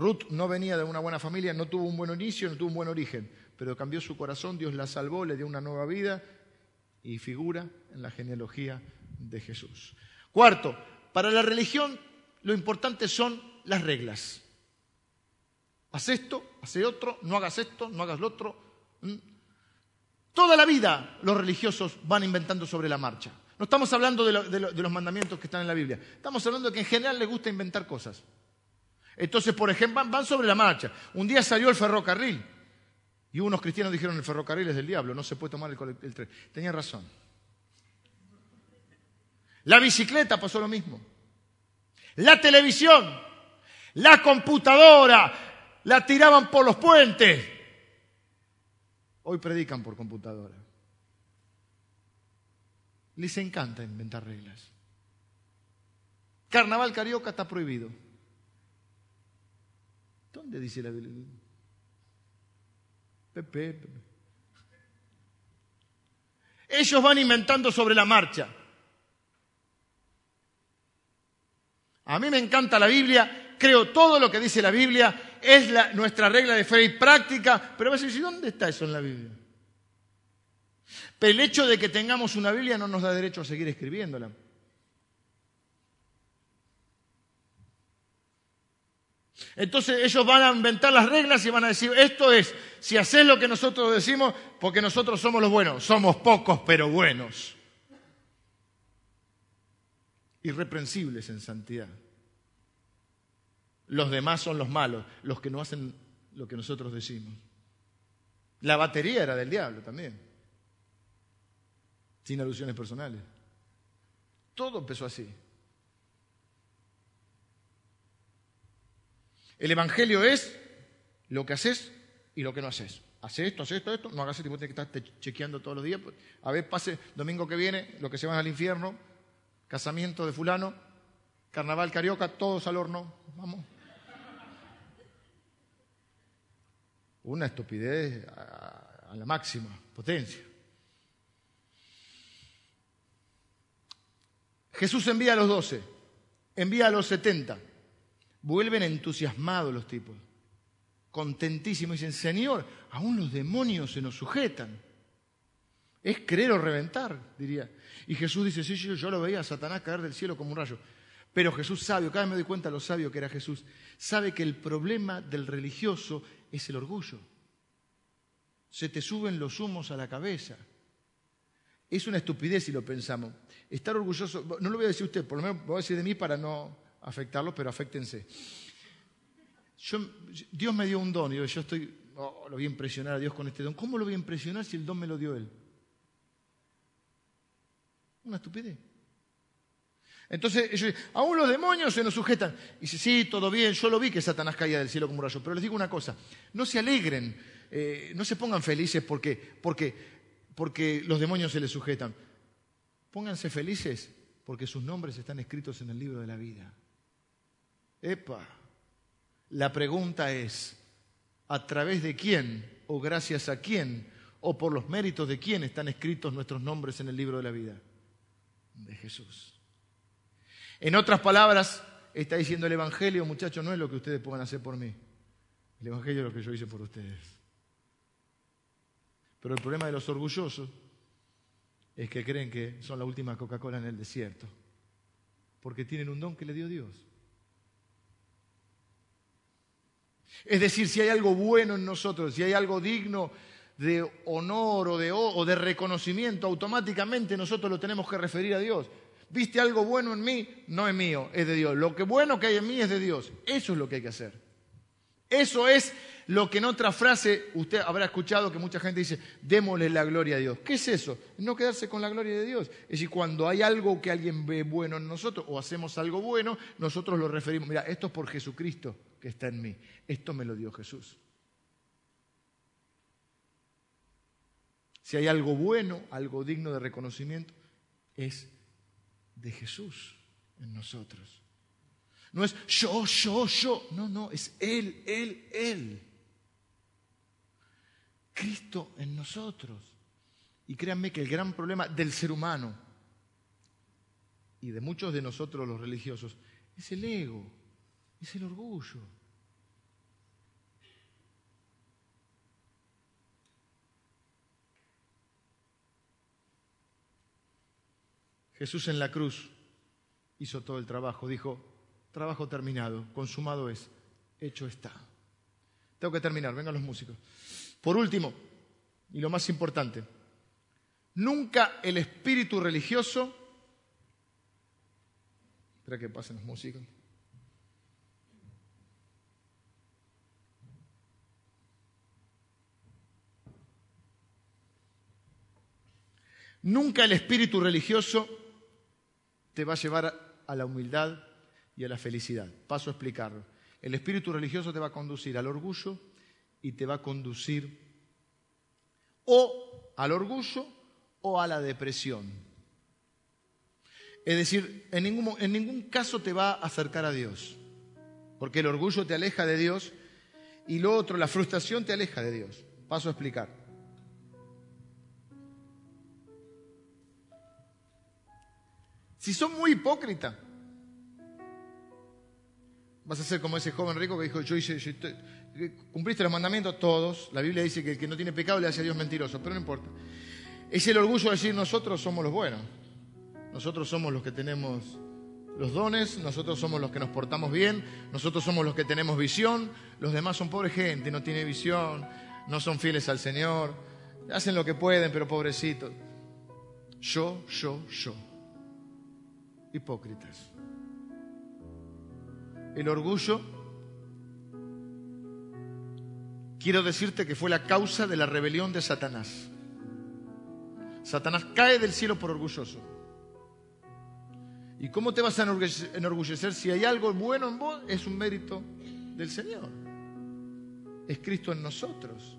Ruth no venía de una buena familia, no tuvo un buen inicio, no tuvo un buen origen, pero cambió su corazón, Dios la salvó, le dio una nueva vida y figura en la genealogía de Jesús. Cuarto, para la religión lo importante son las reglas. Haz esto, haz otro, no hagas esto, no hagas lo otro. Toda la vida los religiosos van inventando sobre la marcha. No estamos hablando de los mandamientos que están en la Biblia, estamos hablando de que en general les gusta inventar cosas. Entonces, por ejemplo, van sobre la marcha. Un día salió el ferrocarril y unos cristianos dijeron el ferrocarril es del diablo, no se puede tomar el, tren. Tenían razón. La bicicleta pasó lo mismo. La televisión, la computadora, la tiraban por los puentes. Hoy predican por computadora. Les encanta inventar reglas. Carnaval carioca está prohibido. ¿Dónde dice la Biblia? Pepe, Ellos van inventando sobre la marcha. A mí me encanta la Biblia, creo todo lo que dice la Biblia, es nuestra regla de fe y práctica, pero a veces, ¿y dónde está eso en la Biblia? Pero el hecho de que tengamos una Biblia no nos da derecho a seguir escribiéndola. Entonces ellos van a inventar las reglas y van a decir, esto es, si haces lo que nosotros decimos, porque nosotros somos los buenos, somos pocos pero buenos. Irreprensibles en santidad. Los demás son los malos, los que no hacen lo que nosotros decimos. La batería era del diablo también, sin alusiones personales. Todo empezó así. El Evangelio es lo que haces y lo que no haces. Haces esto, haces esto, esto, no hagas esto, y vos que estar chequeando todos los días. A ver, pase domingo que viene, lo que se van al infierno, casamiento de fulano, carnaval carioca, todos al horno. Vamos. Una estupidez a la máxima potencia. Jesús envía a los doce, envía a los setenta. Vuelven entusiasmados los tipos, contentísimos. Dicen, Señor, aún los demonios se nos sujetan. Es creer o reventar, diría. Y Jesús dice, sí, yo, yo lo veía a Satanás caer del cielo como un rayo. Pero Jesús sabio, cada vez me doy cuenta lo sabio que era Jesús, sabe que el problema del religioso es el orgullo. Se te suben los humos a la cabeza. Es una estupidez si lo pensamos. Estar orgulloso, no lo voy a decir usted, por lo menos voy a decir de mí para no afectarlos, pero afectense. Dios me dio un don y yo, estoy, oh, lo voy a impresionar a Dios con este don. ¿Cómo lo voy a impresionar si el don me lo dio Él? Una estupidez. Entonces ellos dicen, aún los demonios se nos sujetan. Y dice, sí, todo bien, yo lo vi que Satanás caía del cielo como un rayo. Pero les digo una cosa, no se alegren, eh, no se pongan felices porque, porque, porque los demonios se les sujetan. Pónganse felices porque sus nombres están escritos en el libro de la vida. Epa, la pregunta es, ¿a través de quién o gracias a quién o por los méritos de quién están escritos nuestros nombres en el libro de la vida? De Jesús. En otras palabras, está diciendo el Evangelio, muchachos, no es lo que ustedes puedan hacer por mí. El Evangelio es lo que yo hice por ustedes. Pero el problema de los orgullosos es que creen que son la última Coca-Cola en el desierto, porque tienen un don que le dio Dios. Es decir, si hay algo bueno en nosotros, si hay algo digno de honor o de, reconocimiento, automáticamente nosotros lo tenemos que referir a Dios. Viste algo bueno en mí, no es mío, es de Dios. Lo que bueno que hay en mí es de Dios. Eso es lo que hay que hacer. Eso es lo que en otra frase usted habrá escuchado que mucha gente dice, démosle la gloria a Dios. ¿Qué es eso? No quedarse con la gloria de Dios. Es decir, cuando hay algo que alguien ve bueno en nosotros o hacemos algo bueno, nosotros lo referimos, mira, esto es por Jesucristo que está en mí. Esto me lo dio Jesús. Si hay algo bueno, algo digno de reconocimiento, es de Jesús en nosotros. No es yo, yo, yo. No, no, es Él, Él, Él. Cristo en nosotros. Y créanme que el gran problema del ser humano y de muchos de nosotros los religiosos es el ego, es el orgullo. Jesús en la cruz hizo todo el trabajo, dijo, trabajo terminado, consumado es, hecho está. Tengo que terminar, vengan los músicos. Por último, y lo más importante, nunca el espíritu religioso, espera que pasen los músicos, Nunca el espíritu religioso te va a llevar a la humildad y a la felicidad. Paso a explicarlo. El espíritu religioso te va a conducir al orgullo y te va a conducir o al orgullo o a la depresión. Es decir, en ningún, en ningún caso te va a acercar a Dios, porque el orgullo te aleja de Dios y lo otro, la frustración te aleja de Dios. Paso a explicar. Si son muy hipócritas, vas a ser como ese joven rico que dijo, yo hice, cumpliste los mandamientos todos, la Biblia dice que el que no tiene pecado le hace a Dios mentiroso, pero no importa. Es el orgullo de decir nosotros somos los buenos, nosotros somos los que tenemos los dones, nosotros somos los que nos portamos bien, nosotros somos los que tenemos visión, los demás son pobre gente, no tiene visión, no son fieles al Señor, hacen lo que pueden, pero pobrecitos. Yo, yo, yo hipócritas. El orgullo, quiero decirte que fue la causa de la rebelión de Satanás. Satanás cae del cielo por orgulloso. ¿Y cómo te vas a enorgullecer si hay algo bueno en vos? Es un mérito del Señor. Es Cristo en nosotros.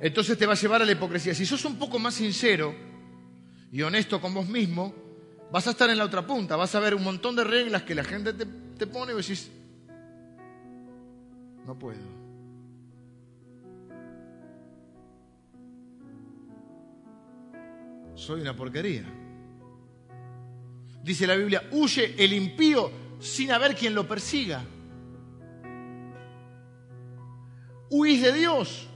Entonces te va a llevar a la hipocresía. Si sos un poco más sincero, y honesto con vos mismo, vas a estar en la otra punta, vas a ver un montón de reglas que la gente te, pone y decís, no puedo. Soy una porquería. Dice la Biblia, huye el impío sin haber quien lo persiga. Huís de Dios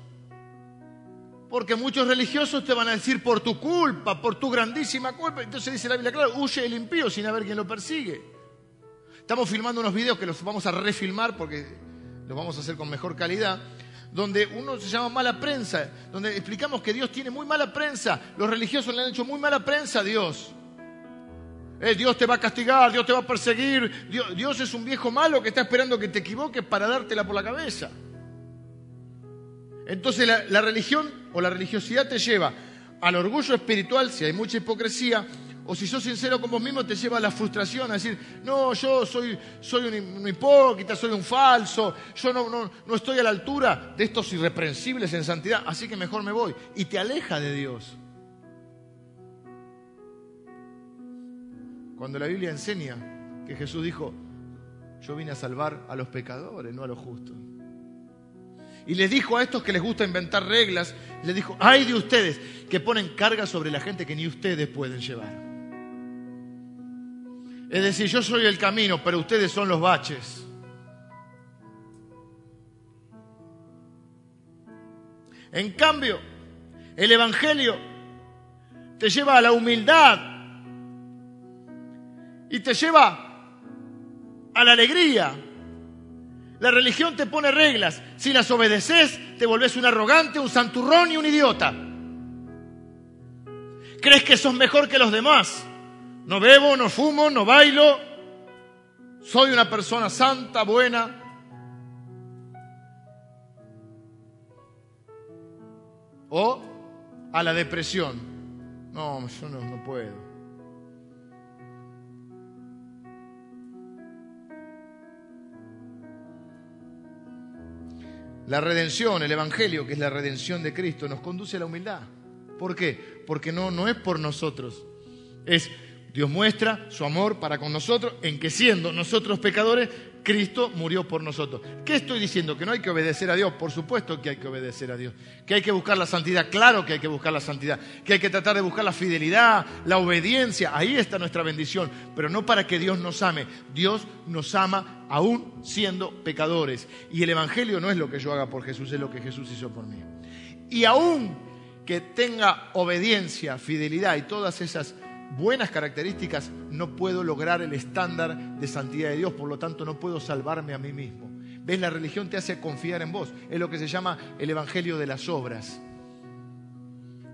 porque muchos religiosos te van a decir por tu culpa, por tu grandísima culpa. Entonces dice la Biblia, claro, huye el impío sin haber quien lo persigue. Estamos filmando unos videos que los vamos a refilmar porque los vamos a hacer con mejor calidad, donde uno se llama mala prensa, donde explicamos que Dios tiene muy mala prensa. Los religiosos le han hecho muy mala prensa a Dios. Eh, Dios te va a castigar, Dios te va a perseguir. Dios, Dios es un viejo malo que está esperando que te equivoques para dártela por la cabeza. Entonces la, religión o la religiosidad te lleva al orgullo espiritual, si hay mucha hipocresía, o si sos sincero con vos mismo, te lleva a la frustración, a decir, no, yo soy, soy un, hipócrita, soy un falso, yo no, no, no, estoy a la altura de estos irreprensibles en santidad, así que mejor me voy. Y te aleja de Dios. Cuando la Biblia enseña que Jesús dijo, yo vine a salvar a los pecadores, no a los justos. Y les dijo a estos que les gusta inventar reglas, les dijo, ay de ustedes que ponen carga sobre la gente que ni ustedes pueden llevar. Es decir, yo soy el camino, pero ustedes son los baches. En cambio, el Evangelio te lleva a la humildad y te lleva a la alegría, la religión te pone reglas. Si las obedeces, te volvés un arrogante, un santurrón y un idiota. Crees que sos mejor que los demás. No bebo, no fumo, no bailo. Soy una persona santa, buena. O a la depresión. No, yo no, no puedo. La redención, el Evangelio, que es la redención de Cristo, nos conduce a la humildad. ¿Por qué? Porque no, no es por nosotros. Es Dios muestra su amor para con nosotros en que siendo nosotros pecadores, Cristo murió por nosotros. ¿Qué estoy diciendo? Que no hay que obedecer a Dios. Por supuesto que hay que obedecer a Dios. Que hay que buscar la santidad. Claro que hay que buscar la santidad. Que hay que tratar de buscar la fidelidad, la obediencia. Ahí está nuestra bendición. Pero no para que Dios nos ame. Dios nos ama aún siendo pecadores. Y el Evangelio no es lo que yo haga por Jesús, es lo que Jesús hizo por mí. Y aún que tenga obediencia, fidelidad y todas esas buenas características, no puedo lograr el estándar de santidad de Dios, por lo tanto no puedo salvarme a mí mismo. ¿Ves? La religión te hace confiar en vos. Es lo que se llama el Evangelio de las obras.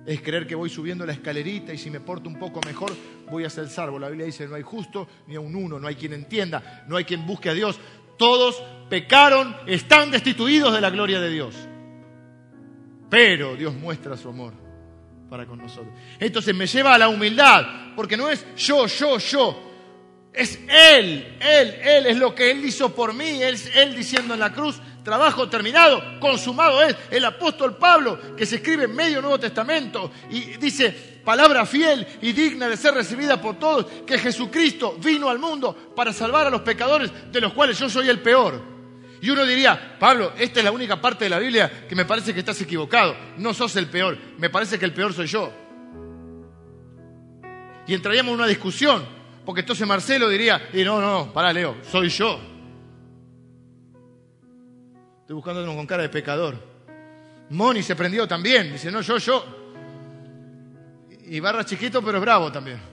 Es creer que voy subiendo la escalerita y si me porto un poco mejor voy a ser salvo. La Biblia dice, no hay justo ni a un uno, no hay quien entienda, no hay quien busque a Dios. Todos pecaron, están destituidos de la gloria de Dios. Pero Dios muestra su amor Entonces me lleva a la humildad, porque no es yo, yo, yo. Es Él, Él, Él es lo que Él hizo por mí, Él, Él diciendo en la cruz, trabajo terminado, consumado es. El apóstol Pablo, que se escribe en medio Nuevo Testamento y dice, palabra fiel y digna de ser recibida por todos, que Jesucristo vino al mundo para salvar a los pecadores, de los cuales yo soy el peor. Y uno diría, Pablo, esta es la única parte de la Biblia que me parece que estás equivocado. No sos el peor, me parece que el peor soy yo. Y entraríamos en una discusión, porque entonces Marcelo diría, y no, no, pará, Leo, soy yo. Estoy buscando uno con cara de pecador. Moni se prendió también, dice, no, yo, yo. Y Barra chiquito, pero es bravo también.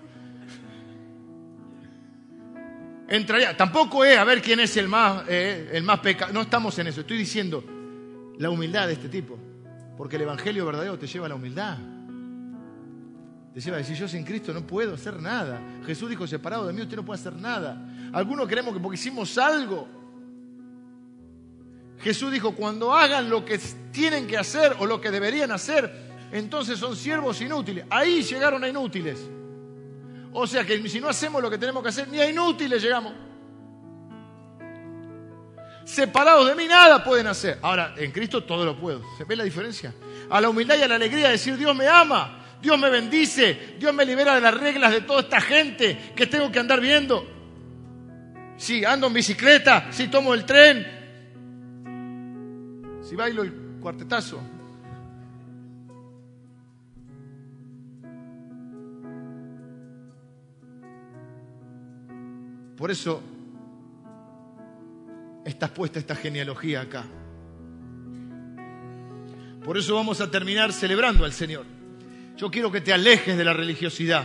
Entraría. Tampoco es a ver quién es el más, eh, el más pecado. No estamos en eso. Estoy diciendo la humildad de este tipo. Porque el Evangelio verdadero te lleva a la humildad. Te lleva a decir, yo sin Cristo no puedo hacer nada. Jesús dijo, separado de mí usted no puede hacer nada. Algunos creemos que porque hicimos algo. Jesús dijo, cuando hagan lo que tienen que hacer o lo que deberían hacer, entonces son siervos inútiles. Ahí llegaron a inútiles. O sea que si no hacemos lo que tenemos que hacer, ni a inútiles llegamos. Separados de mí nada pueden hacer. Ahora, en Cristo todo lo puedo. ¿Se ve la diferencia? A la humildad y a la alegría de decir, Dios me ama, Dios me bendice, Dios me libera de las reglas de toda esta gente que tengo que andar viendo. Si ando en bicicleta, si tomo el tren, si bailo el cuartetazo, Por eso estás puesta esta genealogía acá. Por eso vamos a terminar celebrando al Señor. Yo quiero que te alejes de la religiosidad,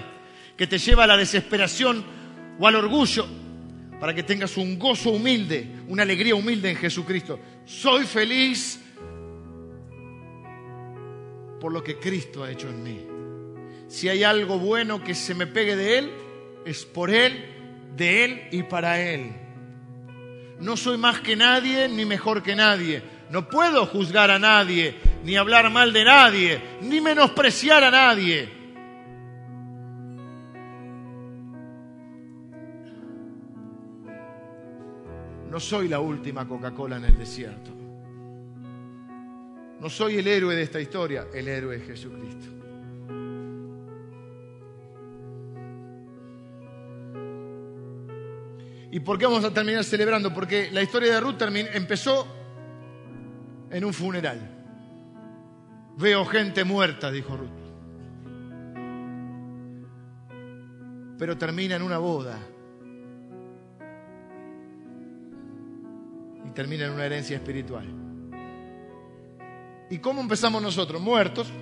que te lleva a la desesperación o al orgullo, para que tengas un gozo humilde, una alegría humilde en Jesucristo. Soy feliz por lo que Cristo ha hecho en mí. Si hay algo bueno que se me pegue de Él, es por Él de Él y para Él. No soy más que nadie ni mejor que nadie. No puedo juzgar a nadie, ni hablar mal de nadie, ni menospreciar a nadie. No soy la última Coca-Cola en el desierto. No soy el héroe de esta historia, el héroe es Jesucristo. ¿Y por qué vamos a terminar celebrando? Porque la historia de Ruth empezó en un funeral. Veo gente muerta, dijo Ruth. Pero termina en una boda. Y termina en una herencia espiritual. ¿Y cómo empezamos nosotros? Muertos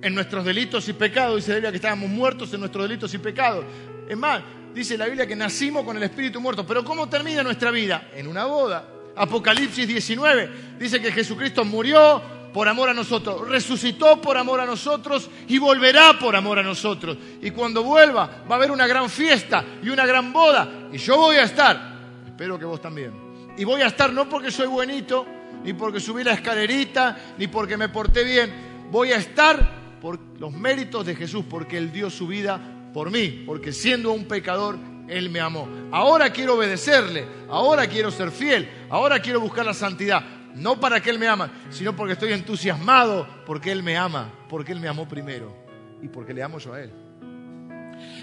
en nuestros delitos y pecados. Dice la Biblia que estábamos muertos en nuestros delitos y pecados. Es más, dice la Biblia que nacimos con el espíritu muerto. Pero ¿cómo termina nuestra vida? En una boda. Apocalipsis 19 dice que Jesucristo murió, por amor a nosotros, resucitó por amor a nosotros y volverá por amor a nosotros. Y cuando vuelva va a haber una gran fiesta y una gran boda y yo voy a estar, espero que vos también. Y voy a estar no porque soy buenito, ni porque subí la escalerita, ni porque me porté bien, voy a estar por los méritos de Jesús, porque Él dio su vida por mí, porque siendo un pecador, Él me amó. Ahora quiero obedecerle, ahora quiero ser fiel, ahora quiero buscar la santidad no para que Él me ama, sino porque estoy entusiasmado porque Él me ama, porque Él me amó primero y porque le amo yo a Él.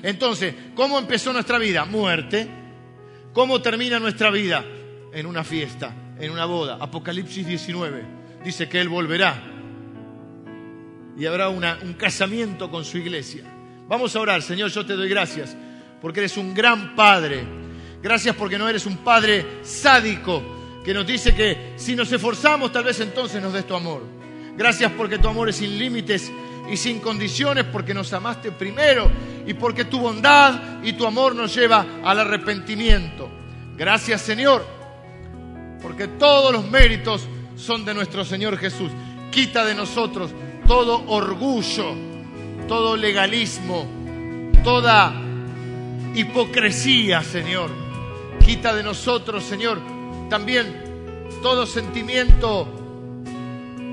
Entonces, ¿cómo empezó nuestra vida? Muerte. ¿Cómo termina nuestra vida? En una fiesta, en una boda. Apocalipsis 19 dice que Él volverá y habrá un casamiento con su iglesia. Vamos a orar, Señor, yo te doy gracias porque eres un gran Padre. Gracias porque no eres un Padre sádico, que nos dice que si nos esforzamos tal vez entonces nos des tu amor. Gracias porque tu amor es sin límites y sin condiciones, porque nos amaste primero y porque tu bondad y tu amor nos lleva al arrepentimiento. Gracias Señor, porque todos los méritos son de nuestro Señor Jesús. Quita de nosotros todo orgullo, todo legalismo, toda hipocresía, Señor. Quita de nosotros, Señor, también todo sentimiento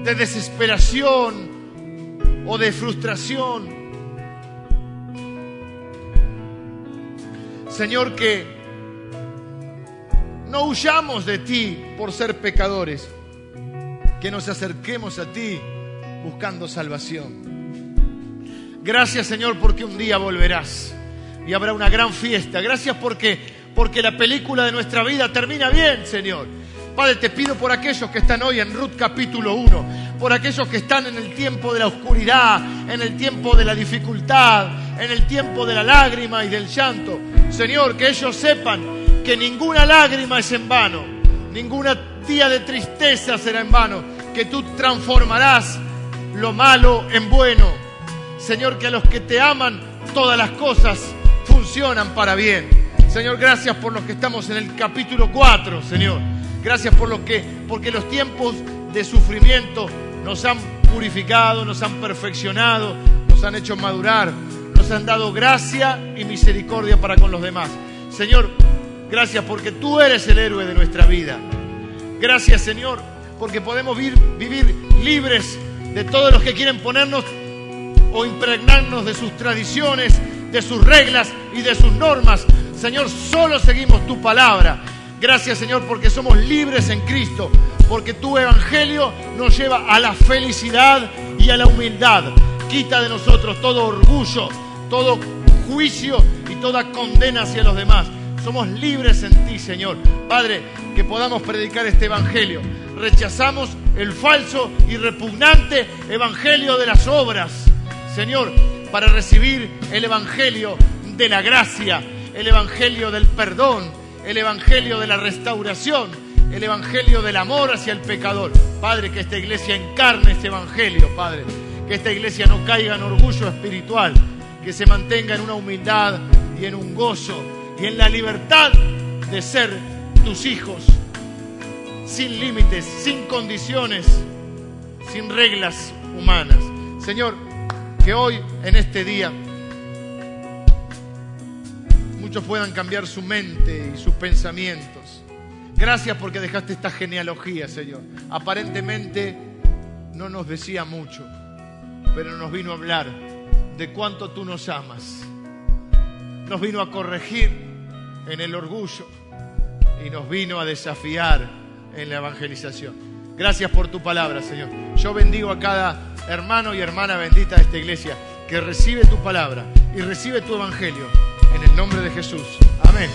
de desesperación o de frustración. Señor, que no huyamos de ti por ser pecadores, que nos acerquemos a ti buscando salvación. Gracias Señor porque un día volverás y habrá una gran fiesta. Gracias porque porque la película de nuestra vida termina bien, Señor. Padre, te pido por aquellos que están hoy en Ruth capítulo 1, por aquellos que están en el tiempo de la oscuridad, en el tiempo de la dificultad, en el tiempo de la lágrima y del llanto. Señor, que ellos sepan que ninguna lágrima es en vano, ninguna día de tristeza será en vano, que tú transformarás lo malo en bueno. Señor, que a los que te aman todas las cosas funcionan para bien. Señor, gracias por los que estamos en el capítulo 4, Señor. Gracias por lo que, porque los tiempos de sufrimiento nos han purificado, nos han perfeccionado, nos han hecho madurar, nos han dado gracia y misericordia para con los demás. Señor, gracias porque tú eres el héroe de nuestra vida. Gracias, Señor, porque podemos vivir libres de todos los que quieren ponernos o impregnarnos de sus tradiciones, de sus reglas y de sus normas. Señor, solo seguimos tu palabra. Gracias, Señor, porque somos libres en Cristo, porque tu evangelio nos lleva a la felicidad y a la humildad. Quita de nosotros todo orgullo, todo juicio y toda condena hacia los demás. Somos libres en ti, Señor. Padre, que podamos predicar este evangelio. Rechazamos el falso y repugnante evangelio de las obras, Señor, para recibir el evangelio de la gracia, el evangelio del perdón, el evangelio de la restauración, el evangelio del amor hacia el pecador. Padre, que esta iglesia encarne este evangelio, Padre. Que esta iglesia no caiga en orgullo espiritual, que se mantenga en una humildad y en un gozo y en la libertad de ser tus hijos, sin límites, sin condiciones, sin reglas humanas. Señor, que hoy, en este día, muchos puedan cambiar su mente y sus pensamientos. Gracias porque dejaste esta genealogía, Señor. Aparentemente no nos decía mucho, pero nos vino a hablar de cuánto tú nos amas. Nos vino a corregir en el orgullo y nos vino a desafiar en la evangelización. Gracias por tu palabra, Señor. Yo bendigo a cada hermano y hermana bendita de esta iglesia que recibe tu palabra y recibe tu evangelio en el nombre de Jesús. Amén.